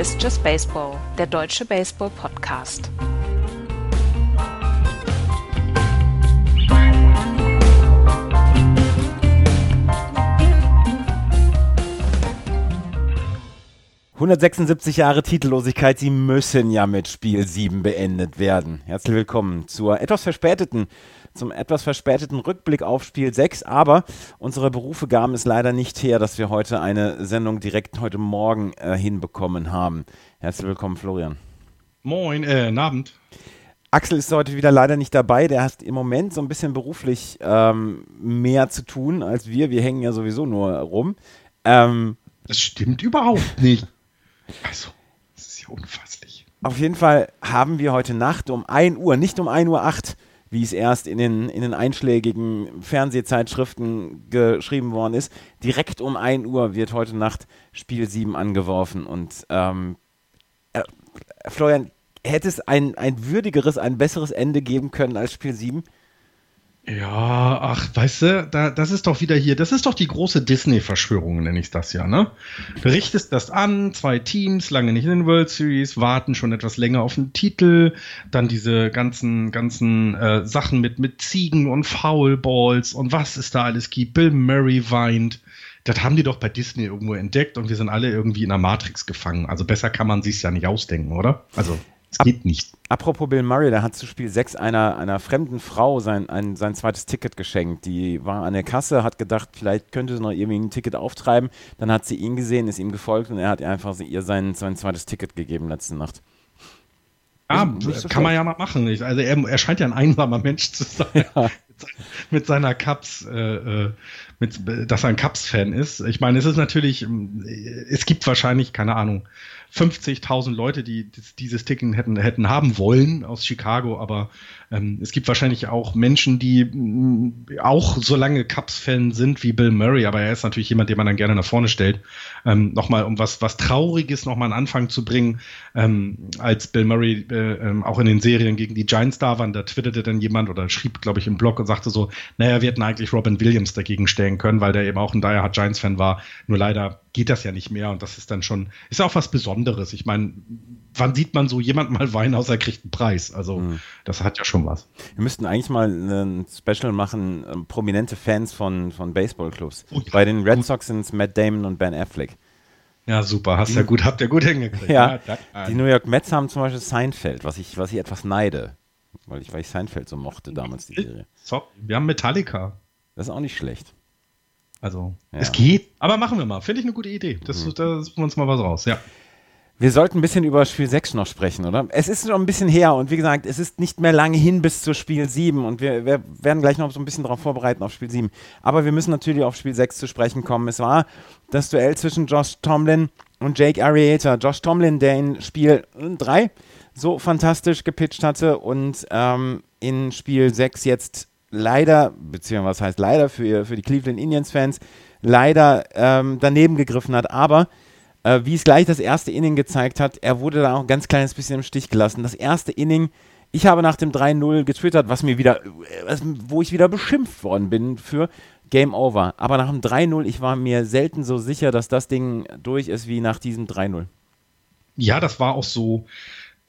Ist Just Baseball, der deutsche Baseball-Podcast. »176 Jahre Titellosigkeit, sie müssen ja mit Spiel 7 beendet werden.« Herzlich willkommen zur etwas verspäteten zum etwas verspäteten Rückblick auf Spiel 6, aber unsere Berufe gaben es leider nicht her, dass wir heute eine Sendung direkt heute Morgen äh, hinbekommen haben. Herzlich willkommen, Florian. Moin, äh, Abend. Axel ist heute wieder leider nicht dabei. Der hat im Moment so ein bisschen beruflich ähm, mehr zu tun als wir. Wir hängen ja sowieso nur rum. Ähm, das stimmt überhaupt nicht. Also, das ist ja unfasslich. Auf jeden Fall haben wir heute Nacht um 1 Uhr, nicht um 1 Uhr 8, wie es erst in den, in den einschlägigen Fernsehzeitschriften geschrieben worden ist. Direkt um 1 Uhr wird heute Nacht Spiel 7 angeworfen. Und ähm, äh, Florian, hätte es ein, ein würdigeres, ein besseres Ende geben können als Spiel 7? Ja, ach, weißt du, da, das ist doch wieder hier, das ist doch die große Disney-Verschwörung, nenne ich das ja, ne? Du richtest das an, zwei Teams, lange nicht in den World Series, warten schon etwas länger auf den Titel, dann diese ganzen, ganzen äh, Sachen mit, mit Ziegen und Foulballs und was es da alles gibt. Bill Murray weint. Das haben die doch bei Disney irgendwo entdeckt und wir sind alle irgendwie in der Matrix gefangen. Also besser kann man sich's ja nicht ausdenken, oder? Also. Es geht nicht. Apropos Bill Murray, der hat zu Spiel 6 einer, einer fremden Frau sein, ein, sein zweites Ticket geschenkt. Die war an der Kasse, hat gedacht, vielleicht könnte sie noch irgendwie ein Ticket auftreiben. Dann hat sie ihn gesehen, ist ihm gefolgt und er hat einfach ihr sein, sein zweites Ticket gegeben letzte Nacht. Ja, so kann schlecht. man ja mal machen. Also er, er, scheint ja ein einsamer Mensch zu sein. Ja. mit seiner Cups, äh, äh, mit, dass er ein Cups-Fan ist. Ich meine, es ist natürlich, es gibt wahrscheinlich, keine Ahnung, 50.000 Leute, die dieses Ticket hätten, hätten haben wollen aus Chicago, aber ähm, es gibt wahrscheinlich auch Menschen, die mh, auch so lange Cubs-Fan sind wie Bill Murray, aber er ist natürlich jemand, den man dann gerne nach vorne stellt. Ähm, nochmal, um was, was Trauriges nochmal an Anfang zu bringen, ähm, als Bill Murray äh, ähm, auch in den Serien gegen die Giants da waren, da twitterte dann jemand oder schrieb, glaube ich, im Blog und sagte so, naja, wir hätten eigentlich Robin Williams dagegen stellen können, weil der eben auch ein Hard Giants-Fan war. Nur leider geht das ja nicht mehr und das ist dann schon, ist auch was Besonderes. Ich meine, wann sieht man so jemand mal weinen, außer er kriegt einen Preis? Also, mhm. das hat ja schon was. Wir müssten eigentlich mal ein Special machen, äh, prominente Fans von, von Baseballclubs. Oh, Bei den Red Sox sind es Matt Damon und Ben Affleck. Ja, super, hast ja gut, habt ihr gut hingekriegt. Ja, ja die New York Mets haben zum Beispiel Seinfeld, was ich, was ich etwas neide, weil ich, weil ich Seinfeld so mochte damals, die Serie. So, wir haben Metallica. Das ist auch nicht schlecht. Also, ja. es geht. Aber machen wir mal. Finde ich eine gute Idee. Das, mhm. Da suchen wir uns mal was raus, ja. Wir sollten ein bisschen über Spiel 6 noch sprechen, oder? Es ist noch ein bisschen her und wie gesagt, es ist nicht mehr lange hin bis zu Spiel 7 und wir, wir werden gleich noch so ein bisschen darauf vorbereiten auf Spiel 7. Aber wir müssen natürlich auf Spiel 6 zu sprechen kommen. Es war das Duell zwischen Josh Tomlin und Jake Arrieta. Josh Tomlin, der in Spiel 3 so fantastisch gepitcht hatte und ähm, in Spiel 6 jetzt leider, beziehungsweise was heißt leider für, für die Cleveland Indians-Fans, leider ähm, daneben gegriffen hat. Aber äh, wie es gleich das erste Inning gezeigt hat, er wurde da auch ein ganz kleines bisschen im Stich gelassen. Das erste Inning, ich habe nach dem 3-0 getwittert, was mir wieder, was, wo ich wieder beschimpft worden bin für Game Over. Aber nach dem 3-0, ich war mir selten so sicher, dass das Ding durch ist wie nach diesem 3-0. Ja, das war auch so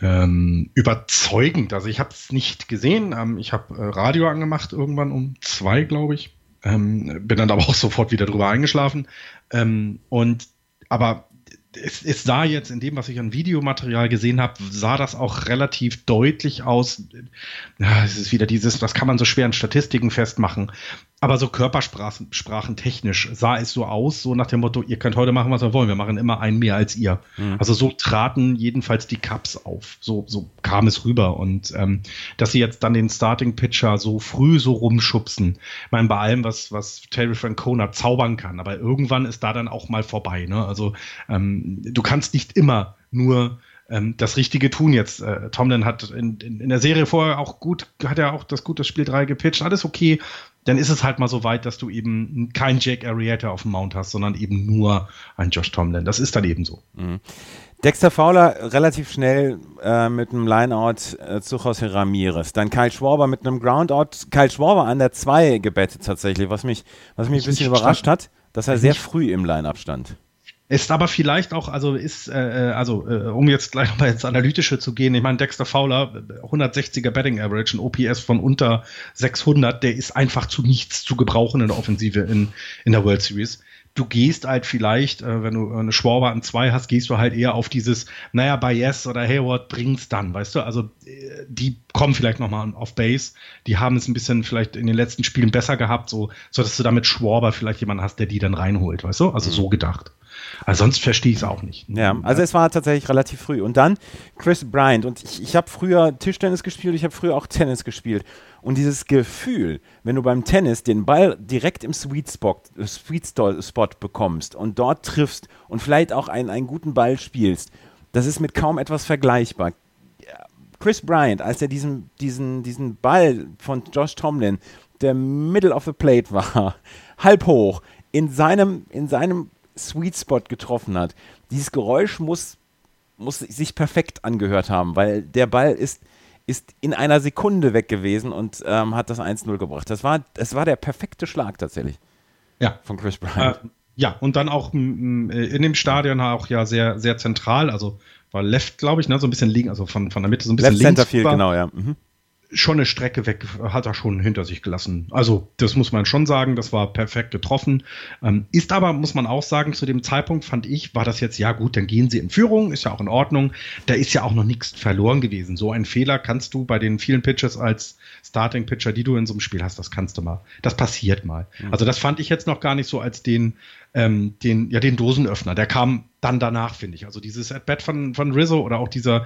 ähm, überzeugend. Also ich habe es nicht gesehen. Ähm, ich habe äh, Radio angemacht irgendwann um zwei, glaube ich. Ähm, bin dann aber auch sofort wieder drüber eingeschlafen. Ähm, und aber es, es, sah jetzt in dem, was ich an Videomaterial gesehen habe, sah das auch relativ deutlich aus. Ja, es ist wieder dieses, das kann man so schwer in Statistiken festmachen. Aber so körpersprachentechnisch sah es so aus, so nach dem Motto, ihr könnt heute machen, was ihr wollt, wir machen immer einen mehr als ihr. Mhm. Also so traten jedenfalls die Cups auf. So, so kam es rüber. Und ähm, dass sie jetzt dann den Starting-Pitcher so früh so rumschubsen, ich meine, bei allem, was, was Terry Francona zaubern kann, aber irgendwann ist da dann auch mal vorbei. Ne? Also ähm, du kannst nicht immer nur ähm, das Richtige tun jetzt. Äh, Tomlin hat in, in, in, der Serie vorher auch gut, hat er auch das gute Spiel 3 gepitcht, alles okay. Dann ist es halt mal so weit, dass du eben kein Jake Arrieta auf dem Mount hast, sondern eben nur ein Josh Tomlin. Das ist dann eben so. Mhm. Dexter Fowler relativ schnell äh, mit einem Lineout äh, zu José Ramirez. Dann Kyle Schwarber mit einem Groundout. Kyle Schwarber an der 2 gebettet tatsächlich, was mich, was mich ein bisschen überrascht hat, dass er sehr früh im Line-Up stand. Ist aber vielleicht auch, also ist, äh, äh also äh, um jetzt gleich nochmal ins Analytische zu gehen, ich meine, Dexter Fowler, 160er Betting Average, ein OPS von unter 600, der ist einfach zu nichts zu gebrauchen in der Offensive in, in der World Series du gehst halt vielleicht, äh, wenn du eine Schwarber an zwei hast, gehst du halt eher auf dieses, naja, bei Yes oder Hayward bringt's dann, weißt du? Also äh, die kommen vielleicht nochmal auf Base, die haben es ein bisschen vielleicht in den letzten Spielen besser gehabt, so, so dass du damit Schwarber vielleicht jemanden hast, der die dann reinholt, weißt du? Also mhm. so gedacht. Also sonst verstehe ich es auch nicht. Ja, also es war tatsächlich relativ früh. Und dann Chris Bryant. Und ich, ich habe früher Tischtennis gespielt, ich habe früher auch Tennis gespielt. Und dieses Gefühl, wenn du beim Tennis den Ball direkt im Sweet Spot, Sweet Spot bekommst und dort triffst und vielleicht auch einen, einen guten Ball spielst, das ist mit kaum etwas vergleichbar. Chris Bryant, als er diesen, diesen, diesen Ball von Josh Tomlin, der Middle of the Plate war, halb hoch, in seinem, in seinem Sweet Spot getroffen hat, dieses Geräusch muss, muss sich perfekt angehört haben, weil der Ball ist ist in einer Sekunde weg gewesen und ähm, hat das 1-0 gebracht. Das war, das war der perfekte Schlag tatsächlich. Ja. Von Chris Bryant. Äh, ja, und dann auch in dem Stadion auch ja sehr, sehr zentral, also war Left, glaube ich, ne, so ein bisschen liegen, also von, von der Mitte so ein bisschen Left links. Center Field, genau, ja. Mhm schon eine Strecke weg hat er schon hinter sich gelassen. Also das muss man schon sagen, das war perfekt getroffen. Ähm, ist aber, muss man auch sagen, zu dem Zeitpunkt fand ich, war das jetzt, ja gut, dann gehen sie in Führung, ist ja auch in Ordnung. Da ist ja auch noch nichts verloren gewesen. So ein Fehler kannst du bei den vielen Pitches als Starting Pitcher, die du in so einem Spiel hast, das kannst du mal. Das passiert mal. Mhm. Also das fand ich jetzt noch gar nicht so als den, ähm, den, ja, den Dosenöffner. Der kam dann danach, finde ich. Also dieses At-Bat von, von Rizzo oder auch dieser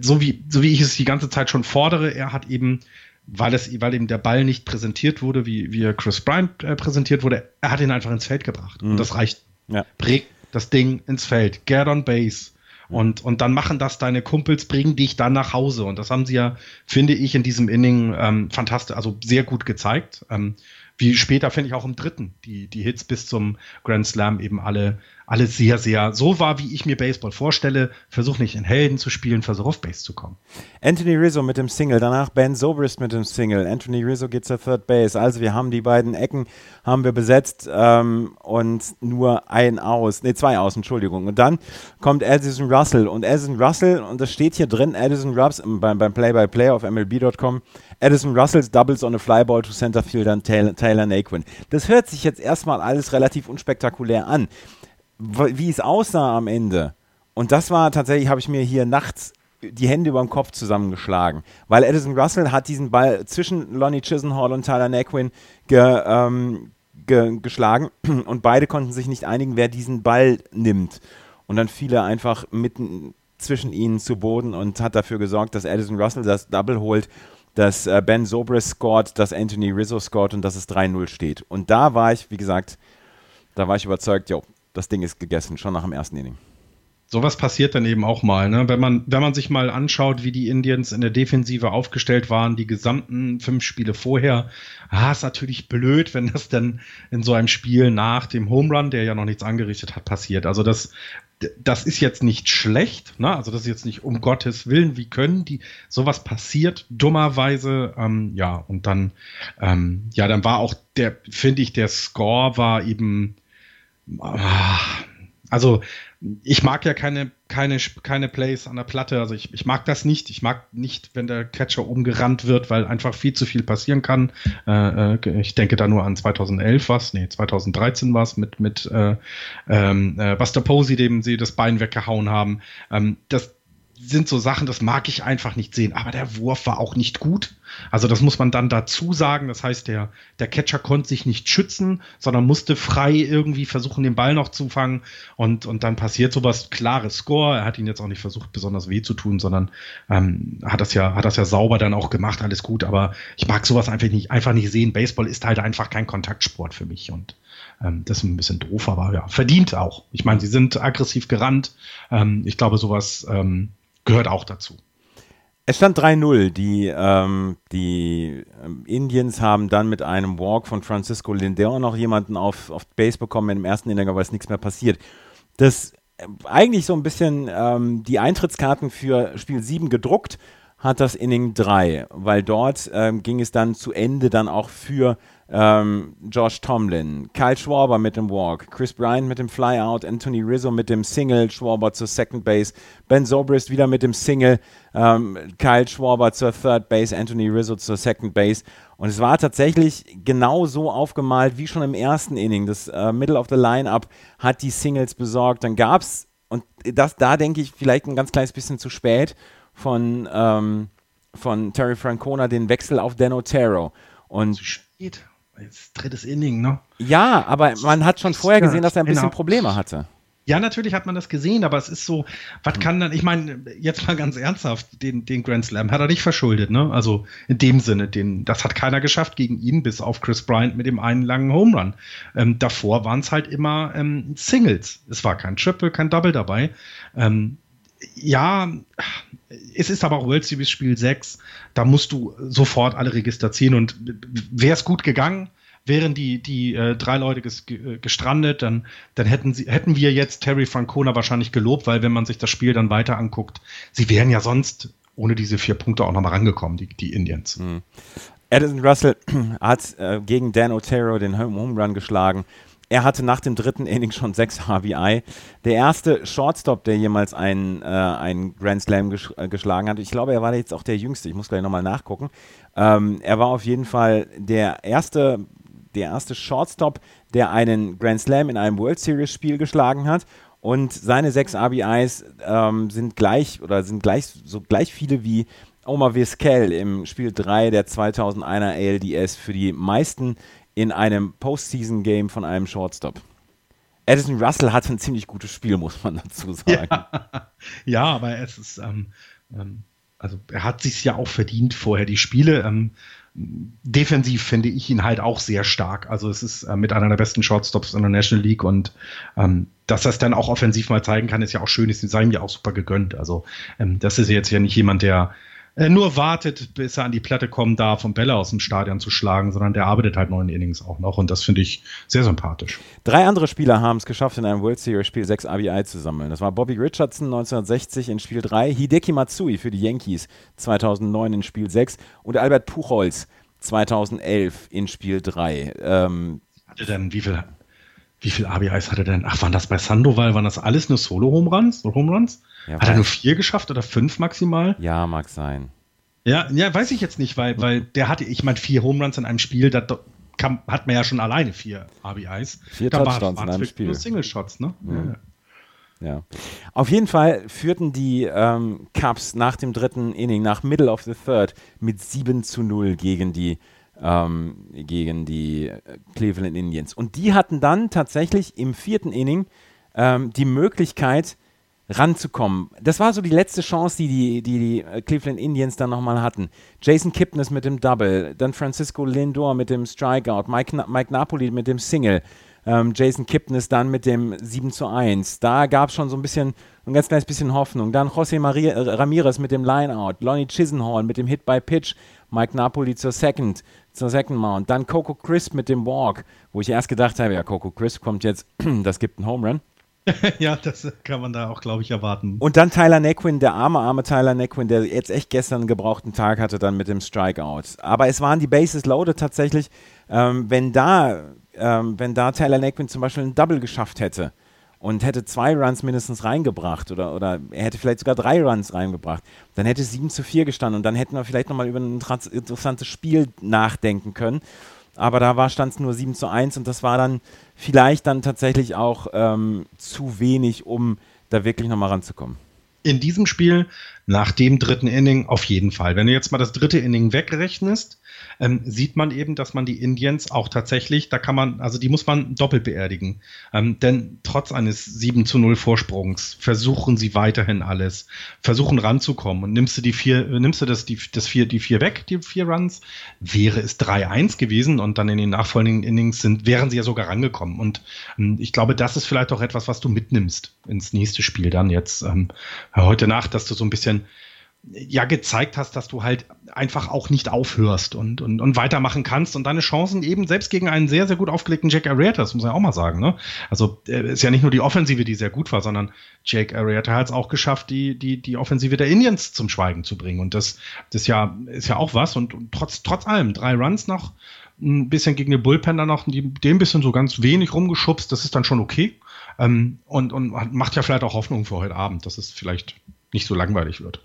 so wie, so wie ich es die ganze Zeit schon fordere, er hat eben, weil es, weil ihm der Ball nicht präsentiert wurde, wie, wie Chris Bryant äh, präsentiert wurde, er hat ihn einfach ins Feld gebracht. Mhm. Und das reicht. Ja. Prägt das Ding ins Feld. Get on base. Und, und dann machen das deine Kumpels, bringen dich dann nach Hause. Und das haben sie ja, finde ich, in diesem Inning ähm, fantastisch, also sehr gut gezeigt. Ähm, wie später, finde ich, auch im dritten, die, die Hits bis zum Grand Slam eben alle, alle sehr, sehr so war, wie ich mir Baseball vorstelle. Versuch nicht in Helden zu spielen, versuch auf Base zu kommen. Anthony Rizzo mit dem Single, danach Ben Zobrist mit dem Single. Anthony Rizzo geht zur Third Base. Also wir haben die beiden Ecken haben wir besetzt ähm, und nur ein aus, nee, zwei aus, Entschuldigung. Und dann kommt Addison Russell und Addison Russell, und das steht hier drin, Addison Rubbs beim, beim Play-by-Play auf MLB.com, Addison Russells doubles on a flyball to center fielder Taylor, Taylor Naquin. Das hört sich jetzt erstmal alles relativ unspektakulär an wie es aussah am Ende. Und das war tatsächlich, habe ich mir hier nachts die Hände über dem Kopf zusammengeschlagen. Weil Edison Russell hat diesen Ball zwischen Lonnie Chisenhall und Tyler Naquin ge, ähm, ge, geschlagen und beide konnten sich nicht einigen, wer diesen Ball nimmt. Und dann fiel er einfach mitten zwischen ihnen zu Boden und hat dafür gesorgt, dass Edison Russell das Double holt, dass äh, Ben Zobrist scored, dass Anthony Rizzo scored und dass es 3-0 steht. Und da war ich, wie gesagt, da war ich überzeugt, jo, das Ding ist gegessen, schon nach dem ersten Inning. Sowas passiert dann eben auch mal, ne? Wenn man, wenn man sich mal anschaut, wie die Indians in der Defensive aufgestellt waren, die gesamten fünf Spiele vorher, ah, ist natürlich blöd, wenn das dann in so einem Spiel nach dem Home Run, der ja noch nichts angerichtet hat, passiert. Also das, das ist jetzt nicht schlecht, ne? Also das ist jetzt nicht um Gottes Willen, wie können die, sowas passiert dummerweise, ähm, ja, und dann, ähm, ja, dann war auch der, finde ich, der Score war eben, also ich mag ja keine, keine, keine Plays an der Platte. Also ich, ich mag das nicht. Ich mag nicht, wenn der Catcher umgerannt wird, weil einfach viel zu viel passieren kann. Äh, äh ich denke da nur an 2011 was, nee, 2013 was mit, mit äh, ähm, äh, Buster Posey, dem sie das Bein weggehauen haben. Ähm, das, sind so Sachen, das mag ich einfach nicht sehen. Aber der Wurf war auch nicht gut. Also das muss man dann dazu sagen. Das heißt, der, der Catcher konnte sich nicht schützen, sondern musste frei irgendwie versuchen, den Ball noch zu fangen. Und, und dann passiert sowas, klares Score. Er hat ihn jetzt auch nicht versucht, besonders weh zu tun, sondern ähm, hat, das ja, hat das ja sauber dann auch gemacht, alles gut. Aber ich mag sowas einfach nicht, einfach nicht sehen. Baseball ist halt einfach kein Kontaktsport für mich. Und ähm, das ist ein bisschen doof, aber ja, verdient auch. Ich meine, sie sind aggressiv gerannt. Ähm, ich glaube, sowas ähm, gehört auch dazu. Es stand 3-0. Die, ähm, die ähm, Indians haben dann mit einem Walk von Francisco Lindor noch jemanden auf, auf Base bekommen im ersten Inning, aber es ist nichts mehr passiert. Das äh, eigentlich so ein bisschen ähm, die Eintrittskarten für Spiel 7 gedruckt hat das Inning 3, weil dort ähm, ging es dann zu Ende dann auch für ähm, Josh Tomlin, Kyle Schwarber mit dem Walk, Chris Bryant mit dem Flyout, Anthony Rizzo mit dem Single, Schwarber zur Second Base, Ben Zobrist wieder mit dem Single, ähm, Kyle Schwarber zur Third Base, Anthony Rizzo zur Second Base. Und es war tatsächlich genau so aufgemalt wie schon im ersten Inning. Das äh, Middle of the Lineup hat die Singles besorgt. Dann gab es, und das, da denke ich vielleicht ein ganz kleines bisschen zu spät, von, ähm, von Terry Francona den Wechsel auf Dan Otero. Und zu spät. Jetzt drittes Inning, ne? Ja, aber man hat schon vorher gesehen, dass er ein bisschen genau. Probleme hatte. Ja, natürlich hat man das gesehen, aber es ist so, was kann dann, ich meine, jetzt mal ganz ernsthaft, den, den Grand Slam hat er nicht verschuldet, ne? Also in dem Sinne, den, das hat keiner geschafft gegen ihn, bis auf Chris Bryant mit dem einen langen Home Run. Ähm, davor waren es halt immer ähm, Singles. Es war kein Triple, kein Double dabei. Ähm, ja, es ist aber auch World Series Spiel 6. Da musst du sofort alle Register ziehen und wäre es gut gegangen, wären die, die äh, drei Leute ges äh, gestrandet, dann, dann hätten, sie, hätten wir jetzt Terry Francona wahrscheinlich gelobt, weil wenn man sich das Spiel dann weiter anguckt, sie wären ja sonst ohne diese vier Punkte auch nochmal rangekommen, die, die Indians. Mhm. Addison Russell hat äh, gegen Dan Otero den Home Run geschlagen. Er hatte nach dem dritten Inning schon sechs RBI. Der erste Shortstop, der jemals einen, äh, einen Grand Slam ges äh, geschlagen hat. Ich glaube, er war jetzt auch der jüngste. Ich muss gleich nochmal nachgucken. Ähm, er war auf jeden Fall der erste, der erste Shortstop, der einen Grand Slam in einem World Series Spiel geschlagen hat. Und seine sechs RBIs ähm, sind gleich oder sind gleich so gleich viele wie Omar Vizquel im Spiel 3 der 2001er ALDS für die meisten in einem Postseason-Game von einem Shortstop. Addison Russell hat ein ziemlich gutes Spiel, muss man dazu sagen. Ja, ja aber es ist, ähm, ähm, also er hat sich ja auch verdient vorher die Spiele. Ähm, defensiv finde ich ihn halt auch sehr stark. Also es ist äh, mit einer der besten Shortstops in der National League und ähm, dass er es dann auch offensiv mal zeigen kann, ist ja auch schön, ist sei ihm ja auch super gegönnt. Also ähm, das ist jetzt ja nicht jemand, der nur wartet, bis er an die Platte kommen darf, um Bälle aus dem Stadion zu schlagen, sondern der arbeitet halt neun Innings auch noch und das finde ich sehr sympathisch. Drei andere Spieler haben es geschafft, in einem World Series Spiel sechs RBI zu sammeln. Das war Bobby Richardson 1960 in Spiel 3, Hideki Matsui für die Yankees 2009 in Spiel 6 und Albert Puchholz 2011 in Spiel 3. Ähm, hatte denn, wie viel, wie viel RBIs hatte denn? Ach, waren das bei Sandoval, waren das alles nur Solo-Home-Runs? Home Runs? Ja, Hat er nur vier geschafft oder fünf maximal? Ja, mag sein. Ja, ja, weiß ich jetzt nicht, weil, weil der hatte, ich meine, vier Home Runs in einem Spiel, da kann, hat man ja schon alleine vier RBIs. Vier da Touchdowns in einem Spiel. Nur Single Shots, ne? Mhm. Ja. ja. Auf jeden Fall führten die ähm, Cubs nach dem dritten Inning, nach Middle of the Third, mit 7 zu 0 gegen die, ähm, gegen die äh, Cleveland Indians. Und die hatten dann tatsächlich im vierten Inning ähm, die Möglichkeit, ranzukommen. Das war so die letzte Chance, die die, die, die äh, Cleveland Indians dann nochmal hatten. Jason Kipnis mit dem Double, dann Francisco Lindor mit dem Strikeout, Mike, Mike Napoli mit dem Single, ähm, Jason Kipnis dann mit dem 7 zu 1. Da gab es schon so ein bisschen, ein ganz kleines bisschen Hoffnung. Dann José Maria, äh, Ramirez mit dem Lineout, Lonnie Chisenhall mit dem Hit by Pitch, Mike Napoli zur Second, zur Second Mount, dann Coco Crisp mit dem Walk, wo ich erst gedacht habe, ja, Coco Crisp kommt jetzt, das gibt einen Home Run. ja, das kann man da auch, glaube ich, erwarten. Und dann Tyler Nequin, der arme, arme Tyler Nequin, der jetzt echt gestern einen gebrauchten Tag hatte, dann mit dem Strikeout. Aber es waren die Bases loaded tatsächlich. Ähm, wenn, da, ähm, wenn da Tyler Nequin zum Beispiel ein Double geschafft hätte und hätte zwei Runs mindestens reingebracht oder, oder er hätte vielleicht sogar drei Runs reingebracht, dann hätte es 7 zu 4 gestanden und dann hätten wir vielleicht nochmal über ein interessantes Spiel nachdenken können aber da stand es nur 7 zu 1 und das war dann vielleicht dann tatsächlich auch ähm, zu wenig, um da wirklich nochmal ranzukommen. In diesem Spiel, nach dem dritten Inning, auf jeden Fall. Wenn du jetzt mal das dritte Inning wegrechnest, ähm, sieht man eben, dass man die Indians auch tatsächlich, da kann man, also die muss man doppelt beerdigen. Ähm, denn trotz eines 7 zu 0 Vorsprungs versuchen sie weiterhin alles, versuchen ranzukommen. Und nimmst du die vier, nimmst du das, die, das vier, die vier weg, die vier Runs, wäre es 3-1 gewesen und dann in den nachfolgenden Innings sind, wären sie ja sogar rangekommen. Und ähm, ich glaube, das ist vielleicht auch etwas, was du mitnimmst ins nächste Spiel dann jetzt ähm, heute Nacht, dass du so ein bisschen ja gezeigt hast, dass du halt einfach auch nicht aufhörst und, und, und weitermachen kannst und deine Chancen eben selbst gegen einen sehr, sehr gut aufgelegten Jack Arrieta, das muss man ja auch mal sagen. Ne? Also äh, ist ja nicht nur die Offensive, die sehr gut war, sondern Jake Arrieta hat es auch geschafft, die, die, die Offensive der Indians zum Schweigen zu bringen. Und das, das ja, ist ja auch was. Und, und trotz, trotz allem, drei Runs noch, ein bisschen gegen den Bullpen dann noch, dem bisschen so ganz wenig rumgeschubst, das ist dann schon okay. Ähm, und, und macht ja vielleicht auch Hoffnung für heute Abend, dass es vielleicht nicht so langweilig wird.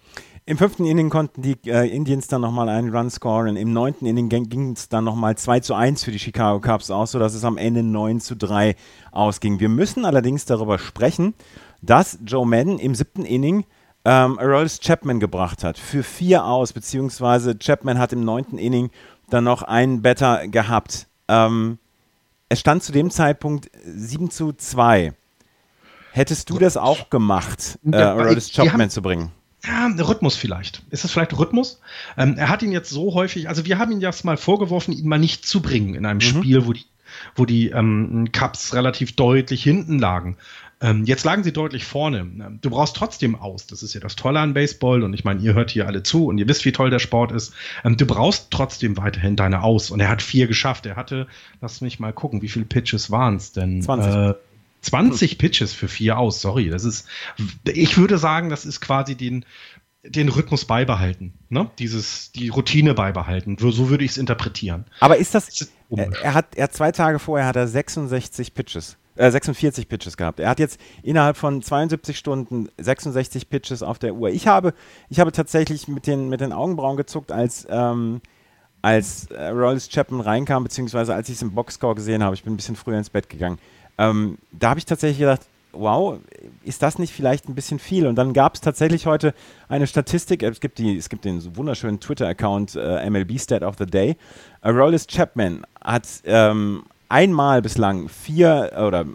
Im fünften Inning konnten die äh, Indians dann nochmal einen Run scoren. Im neunten Inning ging es dann nochmal 2 zu 1 für die Chicago Cubs aus, sodass es am Ende 9 zu 3 ausging. Wir müssen allerdings darüber sprechen, dass Joe Madden im siebten Inning ähm, Aroldis Chapman gebracht hat. Für vier aus, beziehungsweise Chapman hat im neunten Inning dann noch einen Better gehabt. Ähm, es stand zu dem Zeitpunkt 7 zu 2. Hättest du das auch gemacht, äh, Aroldis Chapman zu bringen? Ja, Rhythmus vielleicht. Ist es vielleicht Rhythmus? Ähm, er hat ihn jetzt so häufig, also wir haben ihn jetzt mal vorgeworfen, ihn mal nicht zu bringen in einem mhm. Spiel, wo die, wo die ähm, Cups relativ deutlich hinten lagen. Ähm, jetzt lagen sie deutlich vorne. Du brauchst trotzdem aus. Das ist ja das Tolle an Baseball. Und ich meine, ihr hört hier alle zu und ihr wisst, wie toll der Sport ist. Ähm, du brauchst trotzdem weiterhin deine Aus. Und er hat vier geschafft. Er hatte, lass mich mal gucken, wie viele Pitches waren es denn? 20. Äh, 20 Pitches für vier aus, sorry. Das ist, ich würde sagen, das ist quasi den, den Rhythmus beibehalten, ne? Dieses, die Routine beibehalten. So würde ich es interpretieren. Aber ist das, das ist er, hat, er hat zwei Tage vorher hat er 66 Pitches, äh, 46 Pitches gehabt. Er hat jetzt innerhalb von 72 Stunden 66 Pitches auf der Uhr. Ich habe, ich habe tatsächlich mit den, mit den Augenbrauen gezuckt, als, ähm, als äh, Rolls Chapman reinkam, beziehungsweise als ich es im Boxscore gesehen habe. Ich bin ein bisschen früher ins Bett gegangen. Ähm, da habe ich tatsächlich gedacht, wow, ist das nicht vielleicht ein bisschen viel? Und dann gab es tatsächlich heute eine Statistik, es gibt, die, es gibt den wunderschönen Twitter-Account äh, MLB Stat of the Day. Aroldis Chapman hat ähm, einmal bislang vier, oder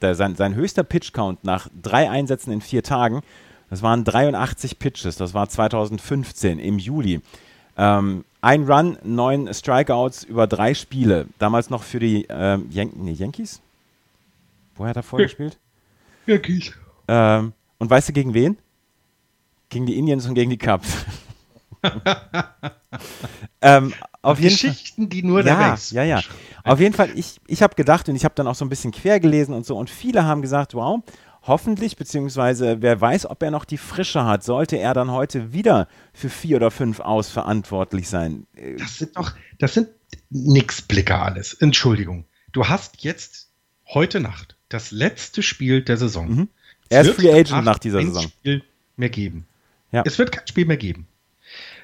äh, sein, sein höchster Pitch-Count nach drei Einsätzen in vier Tagen, das waren 83 Pitches, das war 2015 im Juli. Ähm, ein Run, neun Strikeouts über drei Spiele, damals noch für die ähm, Yan nee, Yankees? Woher hat er vorher gespielt? Yankees. Ähm, und weißt du gegen wen? Gegen die Indians und gegen die Cubs. ähm, auf Geschichten, Fall, die nur der ja, weiß. Ja, ja. Auf jeden Fall, ich, ich habe gedacht und ich habe dann auch so ein bisschen quer gelesen und so und viele haben gesagt, wow, hoffentlich, beziehungsweise wer weiß, ob er noch die Frische hat, sollte er dann heute wieder für vier oder fünf aus verantwortlich sein. Das sind doch, das sind nix Blicker alles. Entschuldigung. Du hast jetzt heute Nacht das letzte Spiel der Saison. Mhm. Er ist Free Agent nach dieser Saison. Spiel mehr geben. Ja. Es wird kein Spiel mehr geben.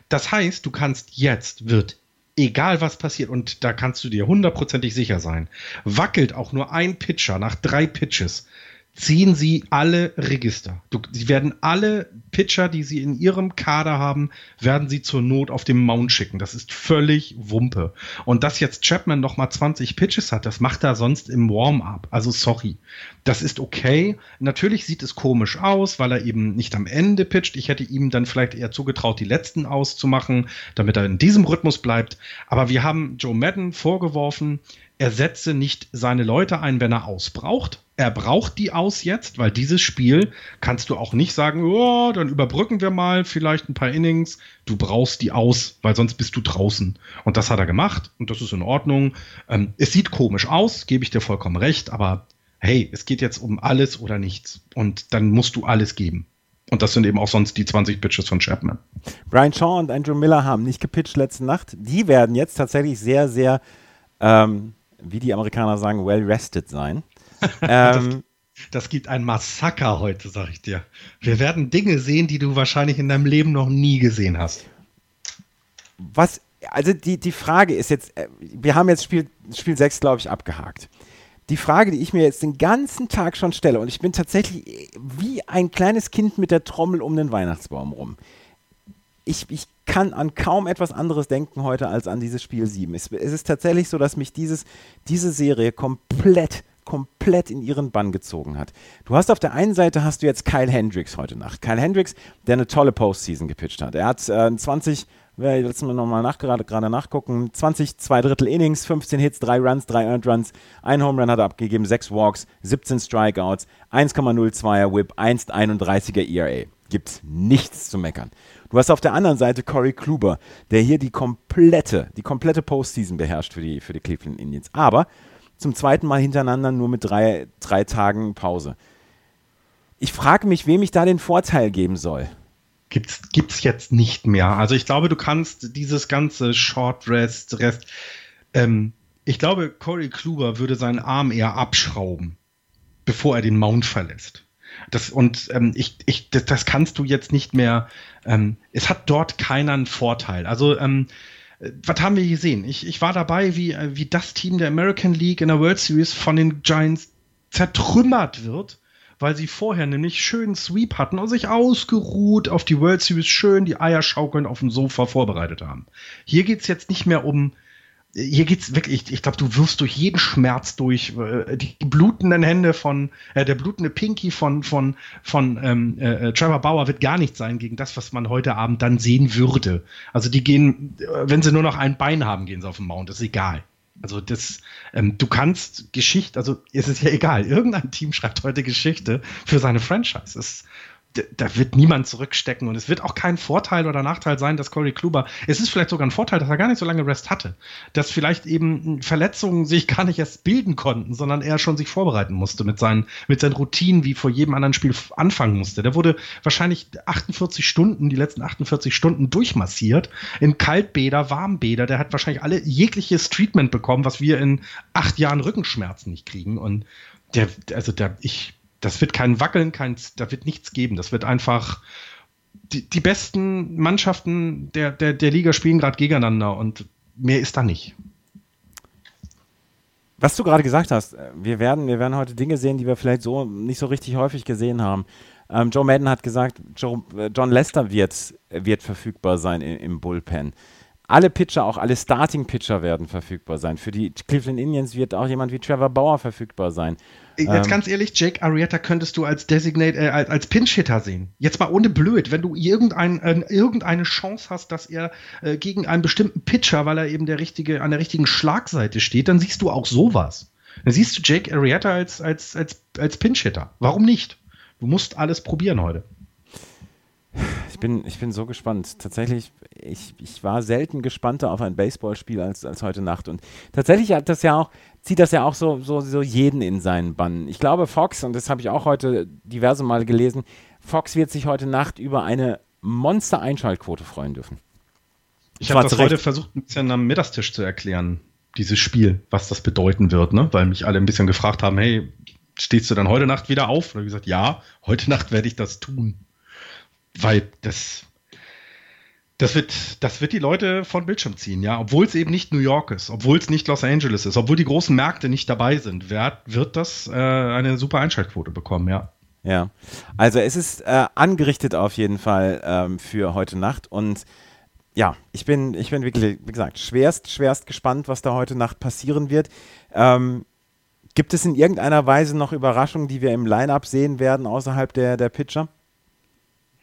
Das heißt, du kannst jetzt, wird, egal was passiert, und da kannst du dir hundertprozentig sicher sein, wackelt auch nur ein Pitcher nach drei Pitches, ziehen sie alle Register. Du, sie werden alle Pitcher, die sie in ihrem Kader haben, werden sie zur Not auf dem Mount schicken. Das ist völlig Wumpe. Und dass jetzt Chapman noch mal 20 Pitches hat, das macht er sonst im Warm-up. Also sorry. Das ist okay. Natürlich sieht es komisch aus, weil er eben nicht am Ende pitcht. Ich hätte ihm dann vielleicht eher zugetraut, die letzten auszumachen, damit er in diesem Rhythmus bleibt. Aber wir haben Joe Madden vorgeworfen, er setze nicht seine Leute ein, wenn er ausbraucht. Er braucht die aus jetzt, weil dieses Spiel kannst du auch nicht sagen, oh, dann überbrücken wir mal vielleicht ein paar Innings. Du brauchst die aus, weil sonst bist du draußen. Und das hat er gemacht und das ist in Ordnung. Ähm, es sieht komisch aus, gebe ich dir vollkommen recht, aber hey, es geht jetzt um alles oder nichts. Und dann musst du alles geben. Und das sind eben auch sonst die 20 Pitches von Chapman. Brian Shaw und Andrew Miller haben nicht gepitcht letzte Nacht. Die werden jetzt tatsächlich sehr, sehr ähm, wie die Amerikaner sagen, well rested sein. ähm, das, das, gibt ein Massaker heute, sag ich dir. Wir werden Dinge sehen, die du wahrscheinlich in deinem Leben noch nie gesehen hast. Was, also die, die Frage ist jetzt, äh, wir haben jetzt Spiel, Spiel 6, glaube ich, abgehakt. Die Frage, die ich mir jetzt den ganzen Tag schon stelle, und ich bin tatsächlich wie ein kleines Kind mit der Trommel um den Weihnachtsbaum rum. Ich, ich kann an kaum etwas anderes denken heute als an dieses Spiel 7. Es, es ist tatsächlich so, dass mich dieses, diese Serie komplett komplett in ihren Bann gezogen hat. Du hast auf der einen Seite hast du jetzt Kyle Hendricks heute Nacht. Kyle Hendricks, der eine tolle Postseason gepitcht hat. Er hat äh, 20, jetzt mal nochmal nach, gerade, gerade nachgucken, 20, zwei Drittel Innings, 15 Hits, 3 Runs, 3 Earned Runs, ein Home Run hat er abgegeben, 6 Walks, 17 Strikeouts, 1,02er Whip, 1,31er ERA. gibt es nichts zu meckern. Du hast auf der anderen Seite Corey Kluber, der hier die komplette, die komplette Postseason beherrscht für die, für die Cleveland Indians. Aber zum zweiten Mal hintereinander nur mit drei, drei Tagen Pause. Ich frage mich, wem ich da den Vorteil geben soll. Gibt's, gibt's jetzt nicht mehr. Also ich glaube, du kannst dieses ganze Short Rest, Rest, ähm, ich glaube, Corey Kluber würde seinen Arm eher abschrauben, bevor er den Mount verlässt. Das, und ähm, ich, ich, das, das kannst du jetzt nicht mehr. Ähm, es hat dort keinen Vorteil. Also, ähm, was haben wir gesehen? Ich, ich war dabei, wie, äh, wie das Team der American League in der World Series von den Giants zertrümmert wird, weil sie vorher nämlich schön Sweep hatten und sich ausgeruht auf die World Series schön die Eierschaukeln auf dem Sofa vorbereitet haben. Hier geht es jetzt nicht mehr um hier geht's wirklich, ich glaube, du wirst durch jeden Schmerz durch. Äh, die blutenden Hände von, äh, der blutende Pinky von, von, von ähm, äh, äh, Trevor Bauer wird gar nicht sein gegen das, was man heute Abend dann sehen würde. Also die gehen, äh, wenn sie nur noch ein Bein haben, gehen sie auf den Mount, ist egal. Also das, ähm, du kannst Geschichte, also es ist ja egal, irgendein Team schreibt heute Geschichte für seine Franchise. Es, da wird niemand zurückstecken und es wird auch kein Vorteil oder Nachteil sein, dass Corey Kluber, es ist vielleicht sogar ein Vorteil, dass er gar nicht so lange Rest hatte, dass vielleicht eben Verletzungen sich gar nicht erst bilden konnten, sondern er schon sich vorbereiten musste mit seinen, mit seinen Routinen, wie vor jedem anderen Spiel anfangen musste. Der wurde wahrscheinlich 48 Stunden, die letzten 48 Stunden durchmassiert in Kaltbäder, Warmbäder, der hat wahrscheinlich alle jegliches Treatment bekommen, was wir in acht Jahren Rückenschmerzen nicht kriegen und der, also der, ich, das wird kein Wackeln, kein, da wird nichts geben. Das wird einfach die, die besten Mannschaften der, der, der Liga spielen gerade gegeneinander und mehr ist da nicht. Was du gerade gesagt hast, wir werden, wir werden heute Dinge sehen, die wir vielleicht so nicht so richtig häufig gesehen haben. Ähm, Joe Madden hat gesagt, Joe, äh, John Lester wird, wird verfügbar sein im, im Bullpen alle Pitcher, auch alle Starting-Pitcher werden verfügbar sein. Für die Cleveland Indians wird auch jemand wie Trevor Bauer verfügbar sein. Jetzt ähm, ganz ehrlich, Jake Arrieta könntest du als Designate, äh, als, als Pinch-Hitter sehen. Jetzt mal ohne blöd, wenn du irgendein, äh, irgendeine Chance hast, dass er äh, gegen einen bestimmten Pitcher, weil er eben der richtige, an der richtigen Schlagseite steht, dann siehst du auch sowas. Dann siehst du Jake Arrieta als, als, als, als Pinch-Hitter. Warum nicht? Du musst alles probieren heute. Ich bin, ich bin so gespannt. Tatsächlich, ich, ich war selten gespannter auf ein Baseballspiel als, als heute Nacht. Und tatsächlich hat das ja auch, zieht das ja auch so, so, so jeden in seinen Bann. Ich glaube, Fox, und das habe ich auch heute diverse Male gelesen, Fox wird sich heute Nacht über eine Monster-Einschaltquote freuen dürfen. Ich habe das heute versucht, ein bisschen am Mittagstisch zu erklären, dieses Spiel, was das bedeuten wird, ne? weil mich alle ein bisschen gefragt haben, hey, stehst du dann heute Nacht wieder auf? Und ich gesagt, ja, heute Nacht werde ich das tun weil das, das wird, das wird die Leute von Bildschirm ziehen, ja. Obwohl es eben nicht New York ist, obwohl es nicht Los Angeles ist, obwohl die großen Märkte nicht dabei sind, wird, wird das äh, eine super Einschaltquote bekommen, ja. Ja, also es ist äh, angerichtet auf jeden Fall ähm, für heute Nacht und ja, ich bin, ich bin wirklich, wie gesagt, schwerst, schwerst gespannt, was da heute Nacht passieren wird. Ähm, gibt es in irgendeiner Weise noch Überraschungen, die wir im Line-Up sehen werden, außerhalb der, der Pitcher?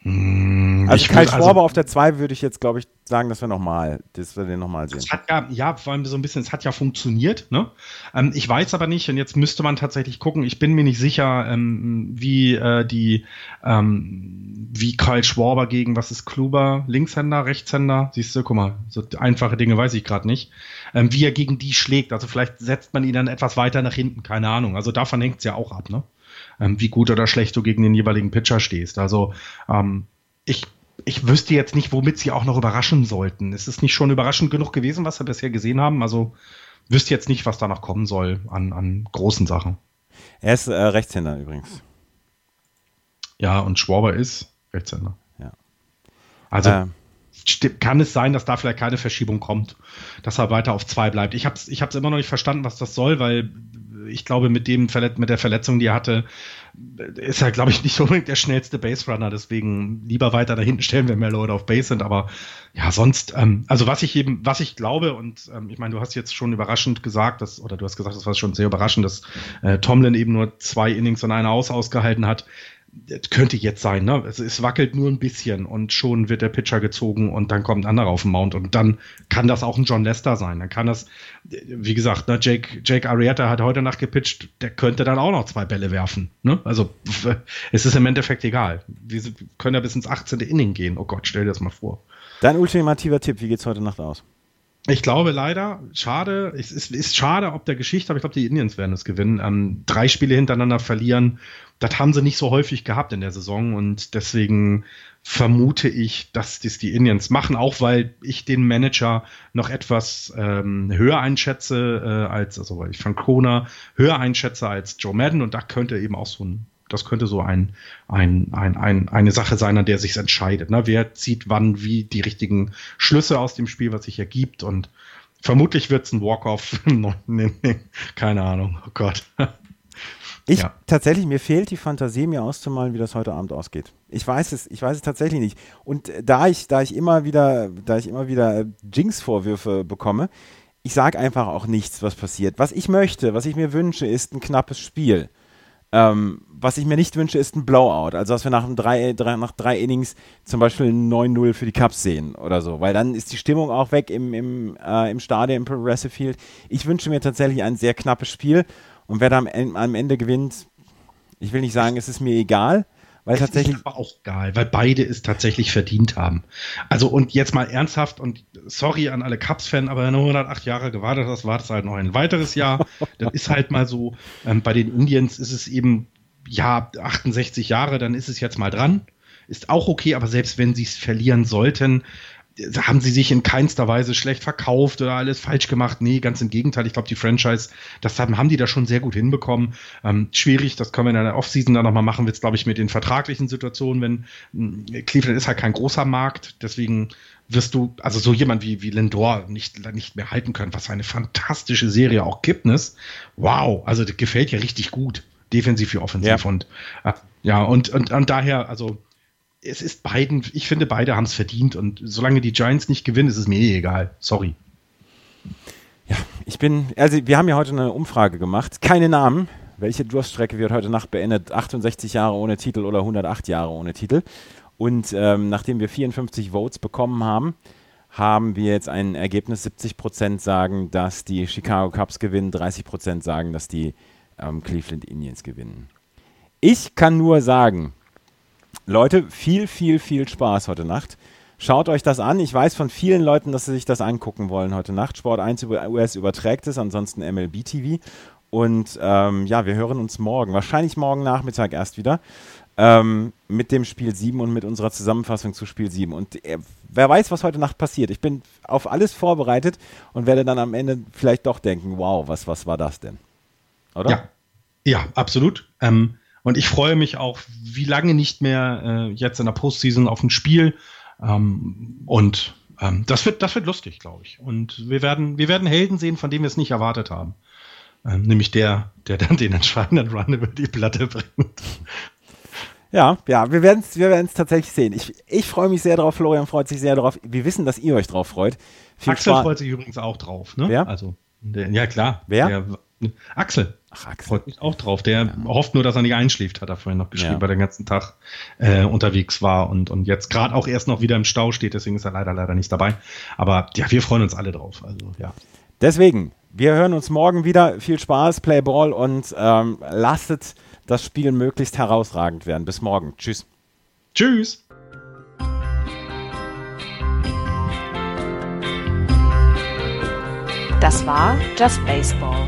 Hm, also Kai Schwarber also, auf der 2 würde ich jetzt, glaube ich, sagen, dass wir nochmal, dass wir den nochmal sehen. hat ja, ja, vor allem so ein bisschen, es hat ja funktioniert, ne? Ähm, ich weiß aber nicht, und jetzt müsste man tatsächlich gucken, ich bin mir nicht sicher, ähm, wie äh, die, ähm, wie Kai Schwarber gegen, was ist Kluber, Linkshänder, Rechtshänder, siehst du, guck mal, so einfache Dinge weiß ich gerade nicht, ähm, wie er gegen die schlägt. Also vielleicht setzt man ihn dann etwas weiter nach hinten, keine Ahnung. Also davon hängt es ja auch ab, ne? Ähm, wie gut oder schlecht du gegen den jeweiligen Pitcher stehst. Also ähm, ich, ich wüsste jetzt nicht, womit sie auch noch überraschen sollten. Ist es nicht schon überraschend genug gewesen, was wir bisher gesehen haben? Also wüsste jetzt nicht, was da noch kommen soll an, an großen Sachen. Er ist äh, Rechtshänder übrigens. Ja, und Schwaber ist Rechtshänder. Ja. Also äh. kann es sein, dass da vielleicht keine Verschiebung kommt, dass er weiter auf zwei bleibt. Ich habe es ich immer noch nicht verstanden, was das soll, weil ich glaube, mit dem mit der Verletzung, die er hatte, ist er, glaube ich, nicht unbedingt der schnellste Base Runner. Deswegen lieber weiter da hinten stellen, wenn mehr Leute auf Base sind. Aber ja, sonst, ähm, also was ich eben, was ich glaube, und ähm, ich meine, du hast jetzt schon überraschend gesagt, dass, oder du hast gesagt, das war schon sehr überraschend, dass äh, Tomlin eben nur zwei Innings und eine Aus ausgehalten hat. Könnte jetzt sein, ne? Es, es, wackelt nur ein bisschen und schon wird der Pitcher gezogen und dann kommt ein anderer auf den Mount und dann kann das auch ein John Lester sein. Dann kann das, wie gesagt, ne, Jake, Jake Arrieta hat heute Nacht gepitcht, der könnte dann auch noch zwei Bälle werfen. Ne? Also es ist im Endeffekt egal. Wir können ja bis ins 18. Inning gehen. Oh Gott, stell dir das mal vor. Dein ultimativer Tipp, wie geht's heute Nacht aus? Ich glaube leider, schade, es ist, ist schade ob der Geschichte, aber ich glaube, die Indians werden es gewinnen. Ähm, drei Spiele hintereinander verlieren, das haben sie nicht so häufig gehabt in der Saison und deswegen vermute ich, dass das die Indians machen, auch weil ich den Manager noch etwas ähm, höher einschätze äh, als, also weil ich Francona höher einschätze als Joe Madden und da könnte eben auch so ein das könnte so ein, ein, ein, ein, eine Sache sein, an der sich entscheidet. Ne? Wer zieht wann wie die richtigen Schlüsse aus dem Spiel, was sich ergibt und vermutlich wird es ein Walk-off. Keine Ahnung. Oh Gott. Ich ja. tatsächlich, mir fehlt die Fantasie, mir auszumalen, wie das heute Abend ausgeht. Ich weiß es, ich weiß es tatsächlich nicht. Und da ich, da ich immer wieder, da ich immer wieder Jinx-Vorwürfe bekomme, ich sage einfach auch nichts, was passiert. Was ich möchte, was ich mir wünsche, ist ein knappes Spiel. Ähm, was ich mir nicht wünsche, ist ein Blowout. Also, dass wir nach, drei, drei, nach drei Innings zum Beispiel 9-0 für die Cubs sehen oder so. Weil dann ist die Stimmung auch weg im, im, äh, im Stadion, im Progressive Field. Ich wünsche mir tatsächlich ein sehr knappes Spiel. Und wer da am, am Ende gewinnt, ich will nicht sagen, es ist mir egal. Weil es tatsächlich. Ist aber auch geil, weil beide es tatsächlich verdient haben. Also, und jetzt mal ernsthaft und sorry an alle Cubs-Fans, aber wenn du 108 Jahre gewartet hast, wartest halt noch ein weiteres Jahr. das ist halt mal so. Ähm, bei den Indians ist es eben, ja, 68 Jahre, dann ist es jetzt mal dran. Ist auch okay, aber selbst wenn sie es verlieren sollten, haben sie sich in keinster Weise schlecht verkauft oder alles falsch gemacht. Nee, ganz im Gegenteil. Ich glaube, die Franchise, das haben, haben die da schon sehr gut hinbekommen. Ähm, schwierig, das können wir in der Offseason dann nochmal machen, wird es, glaube ich, mit den vertraglichen Situationen, wenn hm, Cleveland ist halt kein großer Markt, deswegen wirst du, also so jemand wie, wie Lindor nicht, nicht mehr halten können, was eine fantastische Serie auch Kipnis. Wow, also das gefällt ja richtig gut. Defensiv wie offensiv. Ja. Und äh, ja, und, und, und daher, also es ist beiden, ich finde, beide haben es verdient und solange die Giants nicht gewinnen, ist es mir eh egal. Sorry. Ja, ich bin, also wir haben ja heute eine Umfrage gemacht. Keine Namen. Welche Durststrecke wird heute Nacht beendet? 68 Jahre ohne Titel oder 108 Jahre ohne Titel? Und ähm, nachdem wir 54 Votes bekommen haben, haben wir jetzt ein Ergebnis. 70 Prozent sagen, dass die Chicago Cubs gewinnen, 30 Prozent sagen, dass die ähm, Cleveland Indians gewinnen. Ich kann nur sagen, Leute, viel, viel, viel Spaß heute Nacht. Schaut euch das an. Ich weiß von vielen Leuten, dass sie sich das angucken wollen heute Nacht. Sport 1 über US überträgt es, ansonsten MLB TV. Und ähm, ja, wir hören uns morgen, wahrscheinlich morgen Nachmittag erst wieder, ähm, mit dem Spiel 7 und mit unserer Zusammenfassung zu Spiel 7. Und äh, wer weiß, was heute Nacht passiert. Ich bin auf alles vorbereitet und werde dann am Ende vielleicht doch denken, wow, was, was war das denn? Oder? Ja, ja absolut. Ähm, und ich freue mich auch, wie lange nicht mehr äh, jetzt in der Postseason auf ein Spiel. Ähm, und ähm, das, wird, das wird lustig, glaube ich. Und wir werden, wir werden Helden sehen, von denen wir es nicht erwartet haben. Ähm, nämlich der, der dann den entscheidenden Run über die Platte bringt. Ja, ja, wir werden es wir tatsächlich sehen. Ich, ich freue mich sehr drauf, Florian freut sich sehr drauf. Wir wissen, dass ihr euch drauf freut. Viel Axel Spaß. freut sich übrigens auch drauf, ne? Wer? Also, der, ja klar. Wer? Der, Axel. Ach, Axel. Freut mich auch drauf. Der ja. hofft nur, dass er nicht einschläft, hat er vorhin noch geschrieben, ja. weil er den ganzen Tag äh, unterwegs war und, und jetzt gerade auch erst noch wieder im Stau steht, deswegen ist er leider, leider nicht dabei. Aber ja, wir freuen uns alle drauf. Also, ja. Deswegen, wir hören uns morgen wieder. Viel Spaß, Play Ball und ähm, lasst das Spiel möglichst herausragend werden. Bis morgen. Tschüss. Tschüss. Das war Just Baseball.